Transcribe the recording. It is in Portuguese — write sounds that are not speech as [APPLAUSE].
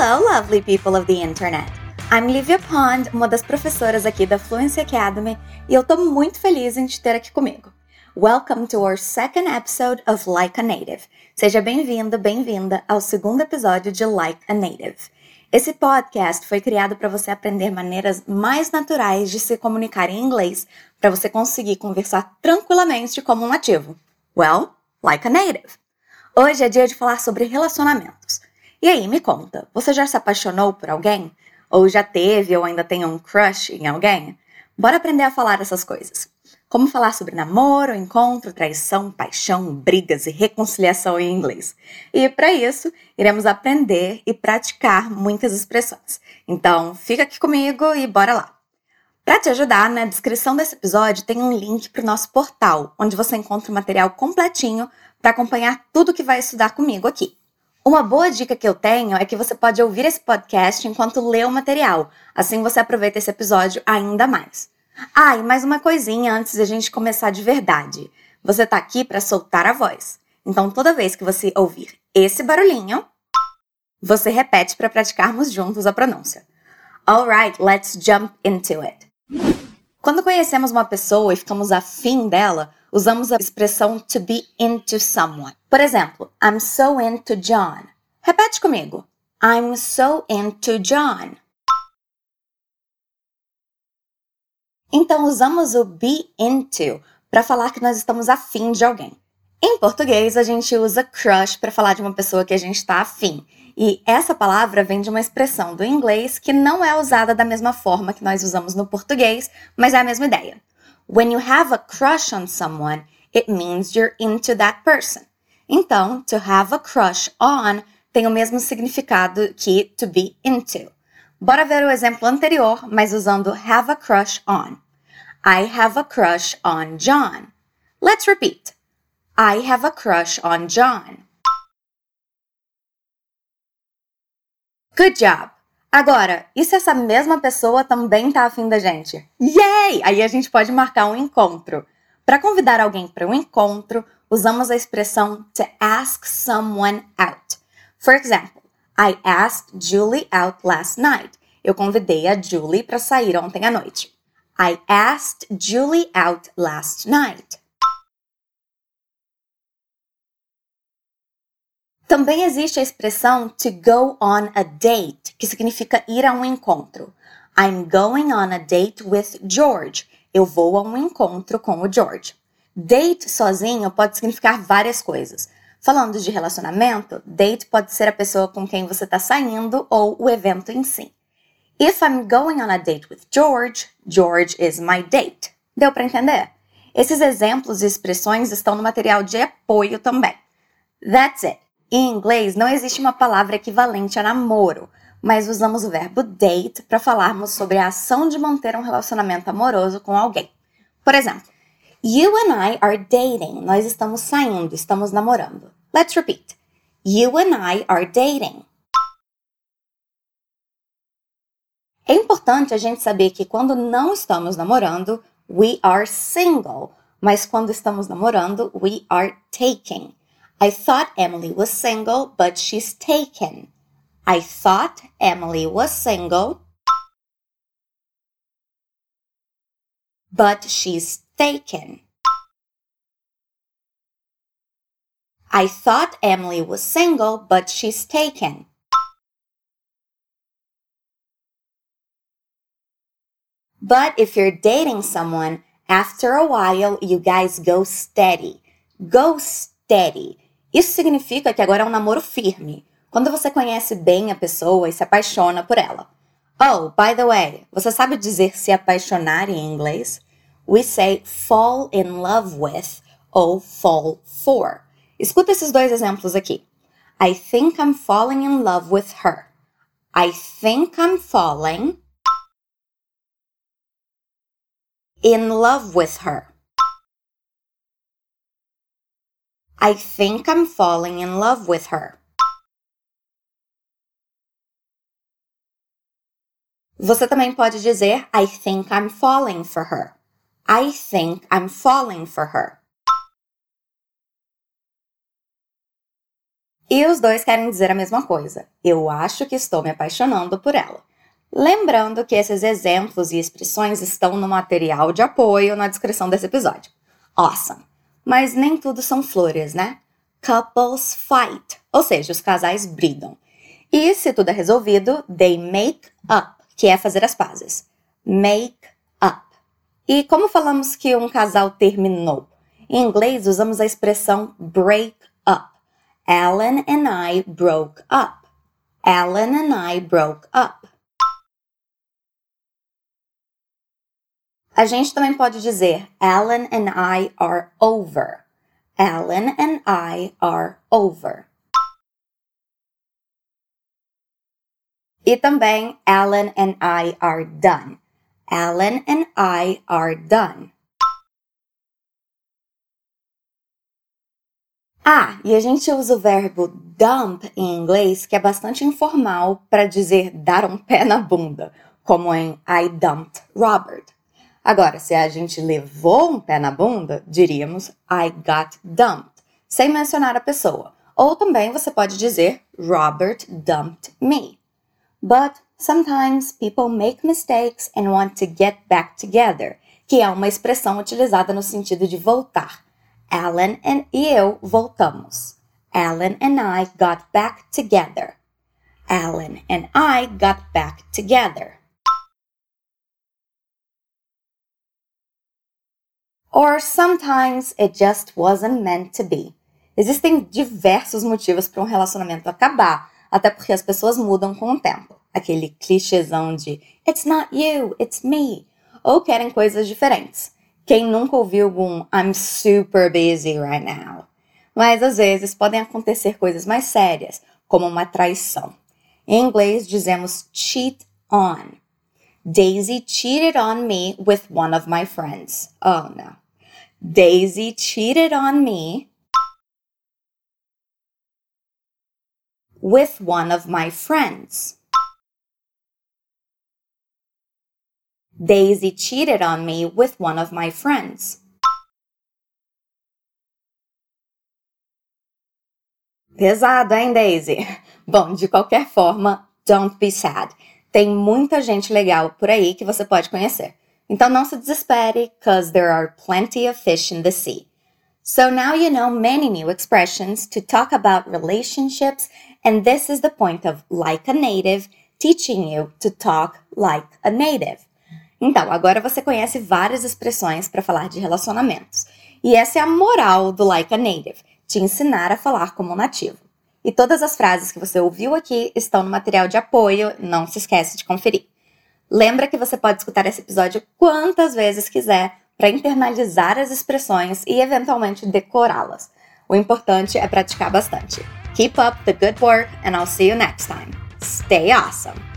Hello, lovely people of the internet! I'm Livia Pond, uma das professoras aqui da Fluency Academy, e eu tô muito feliz em te ter aqui comigo. Welcome to our second episode of Like a Native. Seja bem-vindo, bem-vinda ao segundo episódio de Like a Native. Esse podcast foi criado para você aprender maneiras mais naturais de se comunicar em inglês, para você conseguir conversar tranquilamente como um nativo. Well, like a native. Hoje é dia de falar sobre relacionamentos. E aí, me conta, você já se apaixonou por alguém? Ou já teve ou ainda tem um crush em alguém? Bora aprender a falar essas coisas. Como falar sobre namoro, encontro, traição, paixão, brigas e reconciliação em inglês. E para isso, iremos aprender e praticar muitas expressões. Então, fica aqui comigo e bora lá. Para te ajudar, na descrição desse episódio tem um link para o nosso portal, onde você encontra o material completinho para acompanhar tudo que vai estudar comigo aqui. Uma boa dica que eu tenho é que você pode ouvir esse podcast enquanto lê o material, assim você aproveita esse episódio ainda mais. Ah, e mais uma coisinha antes de a gente começar de verdade. Você está aqui para soltar a voz. Então, toda vez que você ouvir esse barulhinho, você repete para praticarmos juntos a pronúncia. Alright, let's jump into it. Quando conhecemos uma pessoa e ficamos afim dela, usamos a expressão to be into someone. Por exemplo, I'm so into John. Repete comigo. I'm so into John. Então usamos o be into para falar que nós estamos afim de alguém. Em português, a gente usa crush para falar de uma pessoa que a gente está afim. E essa palavra vem de uma expressão do inglês que não é usada da mesma forma que nós usamos no português, mas é a mesma ideia. When you have a crush on someone, it means you're into that person. Então, to have a crush on tem o mesmo significado que to be into. Bora ver o exemplo anterior, mas usando have a crush on. I have a crush on John. Let's repeat. I have a crush on John. Good job! Agora, e se essa mesma pessoa também tá afim da gente? Yay! Aí a gente pode marcar um encontro. Para convidar alguém para um encontro, usamos a expressão to ask someone out. For example, I asked Julie out last night. Eu convidei a Julie para sair ontem à noite. I asked Julie out last night. Também existe a expressão to go on a date, que significa ir a um encontro. I'm going on a date with George. Eu vou a um encontro com o George. Date sozinho pode significar várias coisas. Falando de relacionamento, date pode ser a pessoa com quem você está saindo ou o evento em si. If I'm going on a date with George, George is my date. Deu para entender? Esses exemplos e expressões estão no material de apoio também. That's it. Em inglês, não existe uma palavra equivalente a namoro, mas usamos o verbo date para falarmos sobre a ação de manter um relacionamento amoroso com alguém. Por exemplo, You and I are dating. Nós estamos saindo, estamos namorando. Let's repeat. You and I are dating. É importante a gente saber que quando não estamos namorando, we are single, mas quando estamos namorando, we are taking. I thought Emily was single, but she's taken. I thought Emily was single, but she's taken. I thought Emily was single, but she's taken. But if you're dating someone, after a while you guys go steady. Go steady. Isso significa que agora é um namoro firme, quando você conhece bem a pessoa e se apaixona por ela. Oh, by the way, você sabe dizer se apaixonar em inglês? We say fall in love with ou fall for. Escuta esses dois exemplos aqui. I think I'm falling in love with her. I think I'm falling in love with her. I think I'm falling in love with her. Você também pode dizer I think I'm falling for her. I think I'm falling for her. E os dois querem dizer a mesma coisa. Eu acho que estou me apaixonando por ela. Lembrando que esses exemplos e expressões estão no material de apoio na descrição desse episódio. Awesome! Mas nem tudo são flores, né? Couples fight, ou seja, os casais brigam. E se tudo é resolvido, they make up, que é fazer as pazes. Make up. E como falamos que um casal terminou? Em inglês, usamos a expressão break up. Alan and I broke up. Alan and I broke up. A gente também pode dizer Alan and I are over. Alan and I are over. E também Alan and I are done. Alan and I are done. Ah, e a gente usa o verbo dump em inglês, que é bastante informal para dizer dar um pé na bunda, como em I dumped Robert. Agora, se a gente levou um pé na bunda, diríamos I got dumped, sem mencionar a pessoa. Ou também você pode dizer Robert dumped me. But sometimes people make mistakes and want to get back together, que é uma expressão utilizada no sentido de voltar. Alan and eu voltamos. Alan and I got back together. Alan and I got back together. Or sometimes it just wasn't meant to be. Existem diversos motivos para um relacionamento acabar, até porque as pessoas mudam com o tempo. Aquele clichêzão de It's not you, it's me. Ou querem coisas diferentes. Quem nunca ouviu um I'm super busy right now? Mas às vezes podem acontecer coisas mais sérias, como uma traição. Em inglês dizemos cheat on. Daisy cheated on me with one of my friends. Oh no. Daisy cheated on me with one of my friends. Daisy cheated on me with one of my friends. Pesado, hein, Daisy? [LAUGHS] Bom, de qualquer forma, don't be sad. Tem muita gente legal por aí que você pode conhecer. Então não se desespere, cause there are plenty of fish in the sea. So now you know many new expressions to talk about relationships, and this is the point of Like a Native, teaching you to talk like a native. Então, agora você conhece várias expressões para falar de relacionamentos. E essa é a moral do Like a Native, te ensinar a falar como um nativo. E todas as frases que você ouviu aqui estão no material de apoio, não se esquece de conferir. Lembra que você pode escutar esse episódio quantas vezes quiser para internalizar as expressões e eventualmente decorá-las. O importante é praticar bastante. Keep up the good work and I'll see you next time. Stay awesome!